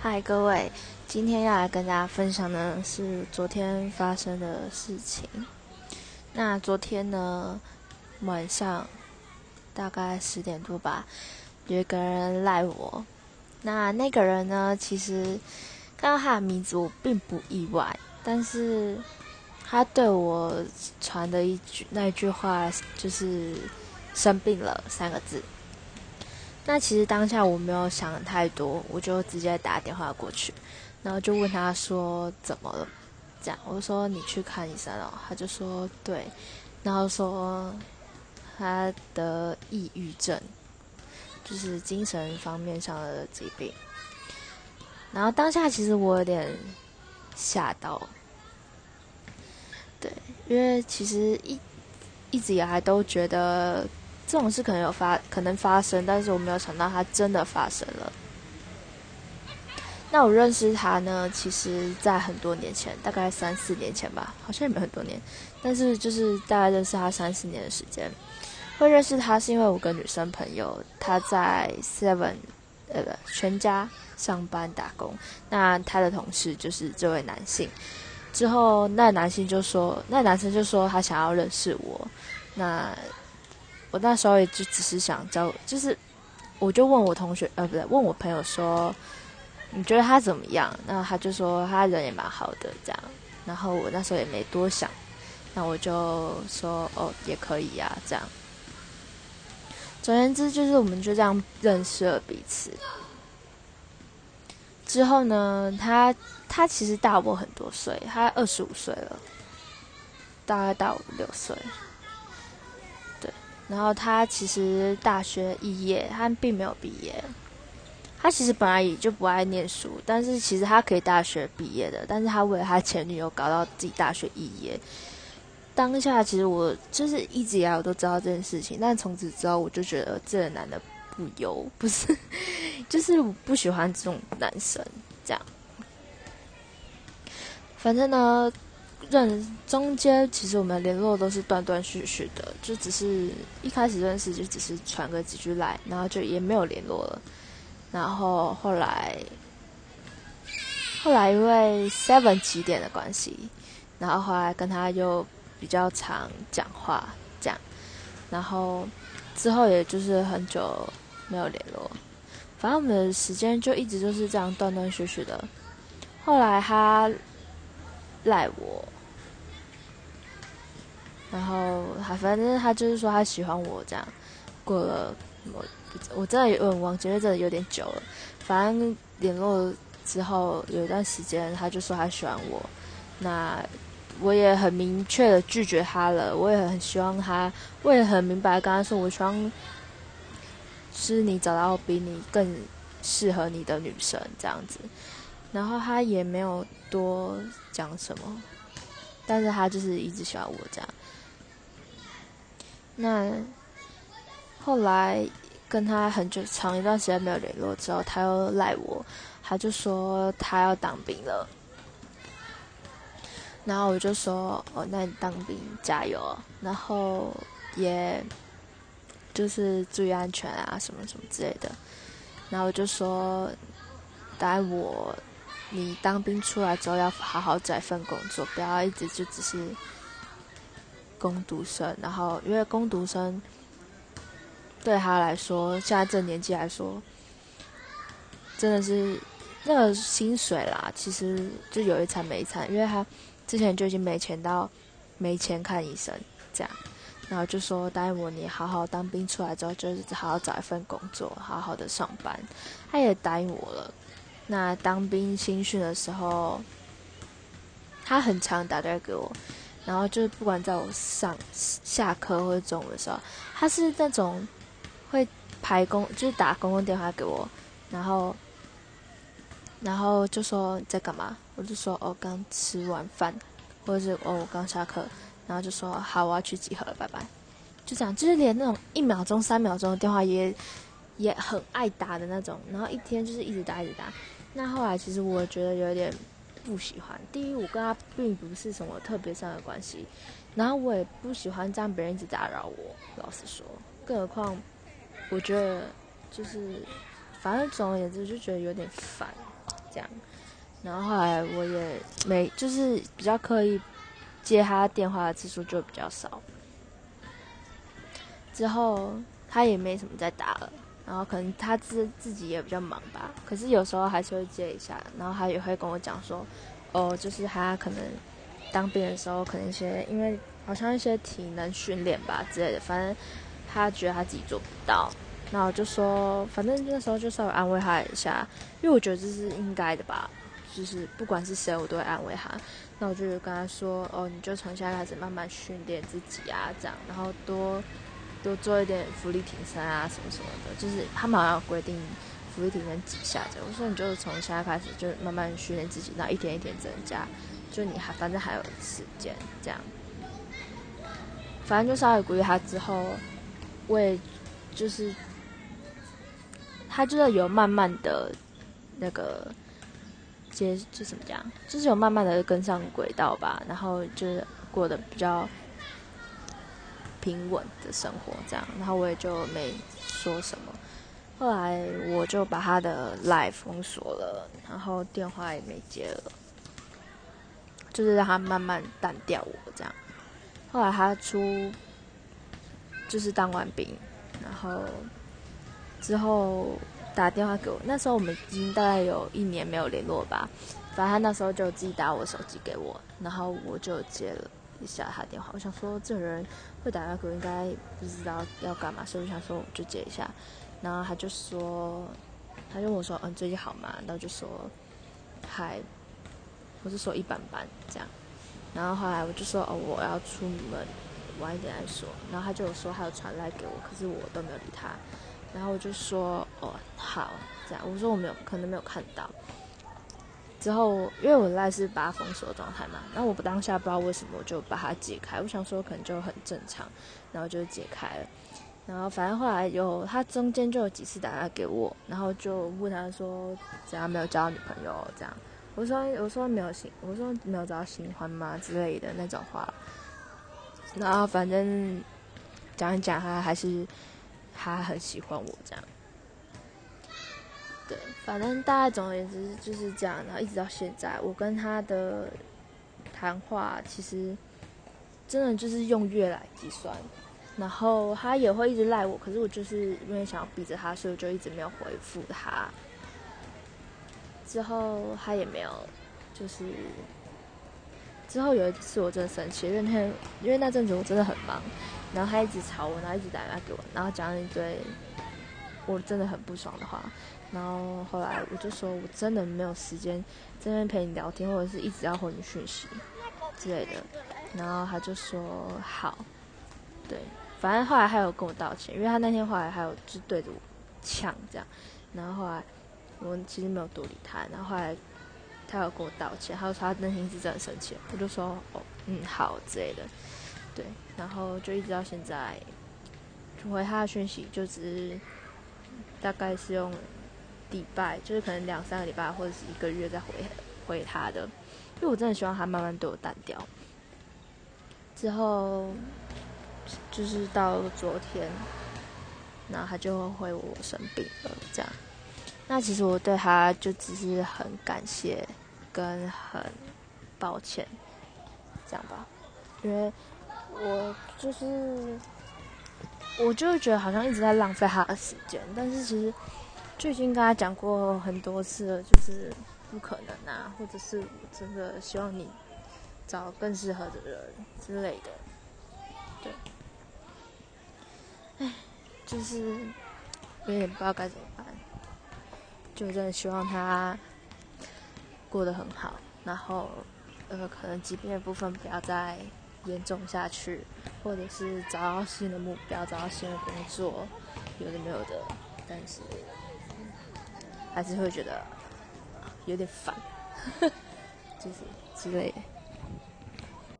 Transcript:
嗨，各位，今天要来跟大家分享的是昨天发生的事情。那昨天呢，晚上大概十点多吧，有一个人赖我。那那个人呢，其实看到他的名字我并不意外，但是他对我传的一句那句话就是“生病了”三个字。那其实当下我没有想太多，我就直接打电话过去，然后就问他说怎么了？这样我就说你去看医生了，他就说对，然后说他得抑郁症，就是精神方面上的疾病。然后当下其实我有点吓到，对，因为其实一一直以来都觉得。这种事可能有发，可能发生，但是我没有想到它真的发生了。那我认识他呢，其实在很多年前，大概三四年前吧，好像也没很多年，但是就是大概认识他三四年的时间。会认识他是因为我跟女生朋友，他在 Seven 呃不全家上班打工，那他的同事就是这位男性。之后那男性就说，那男生就说他想要认识我，那。我那时候也就只是想交，就是我就问我同学，呃，不对，问我朋友说，你觉得他怎么样？那他就说他人也蛮好的，这样。然后我那时候也没多想，那我就说哦，也可以呀，这样。总而言之，就是我们就这样认识了彼此。之后呢，他他其实大我很多岁，他二十五岁了，大概大我六岁。然后他其实大学肄业，他并没有毕业。他其实本来也就不爱念书，但是其实他可以大学毕业的，但是他为了他前女友搞到自己大学肄业。当下其实我就是一直以来我都知道这件事情，但从此之后我就觉得这个男的不优，不是，就是我不喜欢这种男生这样。反正呢。认中间其实我们联络都是断断续续的，就只是一开始认识就只是传个几句来，然后就也没有联络了。然后后来，后来因为 Seven 起点的关系，然后后来跟他又比较常讲话这样，然后之后也就是很久没有联络，反正我们的时间就一直就是这样断断续续的。后来他赖我。然后他反正他就是说他喜欢我这样，过了我我真的有点忘记，因为真的有点久了。反正联络之后有一段时间，他就说他喜欢我，那我也很明确的拒绝他了。我也很希望他，我也很明白跟他说，我希望是你找到比你更适合你的女生这样子。然后他也没有多讲什么，但是他就是一直喜欢我这样。那后来跟他很久长一段时间没有联络之后，他又赖我，他就说他要当兵了。然后我就说哦，那你当兵加油，然后也就是注意安全啊，什么什么之类的。然后我就说，待我你当兵出来之后，要好好找一份工作，不要一直就只是。攻读生，然后因为攻读生对他来说，现在这年纪来说，真的是那个薪水啦，其实就有一餐没一餐，因为他之前就已经没钱到没钱看医生这样，然后就说答应我，你好好当兵出来之后，就是好好找一份工作，好好的上班。他也答应我了。那当兵新训的时候，他很常打电话给我。然后就是不管在我上下课或者中午的时候，他是那种会排公，就是打公共电话给我，然后然后就说你在干嘛，我就说哦刚吃完饭，或者是哦我刚下课，然后就说好我要去集合了，拜拜，就这样，就是连那种一秒钟、三秒钟的电话也也很爱打的那种，然后一天就是一直打一直打，那后来其实我觉得有点。不喜欢。第一，我跟他并不是什么特别上的关系，然后我也不喜欢这样别人一直打扰我。老实说，更何况我觉得就是，反正总而言之就觉得有点烦。这样。然后后来我也没就是比较刻意接他电话的次数就比较少。之后他也没什么再打了，然后可能他自自己也比较忙吧。可是有时候还是会接一下，然后他也会跟我讲说，哦，就是他可能当兵的时候，可能一些因为好像一些体能训练吧之类的，反正他觉得他自己做不到。那我就说，反正那时候就稍微安慰他一下，因为我觉得这是应该的吧。就是不管是谁，我都会安慰他。那我就跟他说：“哦，你就从现在开始慢慢训练自己啊，这样，然后多多做一点浮力挺身啊，什么什么的。就是他们好像规定浮力挺身几下这样。我说你就从现在开始就慢慢训练自己，然后一天一天增加。就你还反正还有时间这样。反正就稍微鼓励他之后，我也就是他就是有慢慢的那个。”接就怎么讲，就是有慢慢的跟上轨道吧，然后就是过得比较平稳的生活这样，然后我也就没说什么。后来我就把他的 live 封锁了，然后电话也没接了，就是让他慢慢淡掉我这样。后来他出就是当完兵，然后之后。打电话给我，那时候我们已经大概有一年没有联络吧。反正他那时候就自己打我手机给我，然后我就接了一下他电话。我想说这个人会打给我，应该不知道要干嘛，所以我想说我就接一下。然后他就说，他就问我说：“嗯，最近好吗？”然后就说：“还，我是说一般般这样。”然后后来我就说：“哦，我要出门，晚一点再说。”然后他就有说还有传来给我，可是我都没有理他。然后我就说哦好这样，我说我没有可能没有看到。之后因为我赖是把它封锁状态嘛，然后我不当下不知道为什么我就把它解开，我想说可能就很正常，然后就解开了。然后反正后来有他中间就有几次打电话给我，然后就问他说怎样没有交到女朋友这样，我说我说没有新，我说没有找到新欢吗之类的那种话。然后反正讲一讲他还是。他很喜欢我这样，对，反正大概总而言之就是这样，然后一直到现在，我跟他的谈话其实真的就是用月来计算，然后他也会一直赖我，可是我就是因为想要逼着他，所以我就一直没有回复他。之后他也没有，就是之后有一次我真的生气，因为那天因为那阵子我真的很忙。然后他一直吵我，然后一直打电话给我，然后讲了一堆我真的很不爽的话。然后后来我就说我真的没有时间这边陪你聊天，或者是一直要回你讯息之类的。然后他就说好，对，反正后来他有跟我道歉，因为他那天后来还有就对着我呛这样。然后后来我其实没有多理他。然后后来他有跟我道歉，他说他那天是真的生气。我就说哦，嗯，好之类的。对，然后就一直到现在，回他的讯息就只是大概是用礼拜，就是可能两三个礼拜或者是一个月再回回他的，因为我真的希望他慢慢对我淡掉。之后就是到昨天，然后他就会回我生病了，这样。那其实我对他就只是很感谢跟很抱歉，这样吧，因为。我就是，我就觉得好像一直在浪费他的时间，但是其实就已经跟他讲过很多次了，就是不可能啊，或者是我真的希望你找更适合的人之类的，对，唉，就是有点不知道该怎么办，就真的希望他过得很好，然后呃，可能疾病的部分不要再。严重下去，或者是找到新的目标，找到新的工作，有的没有的，但是还是会觉得有点烦，就是之类的。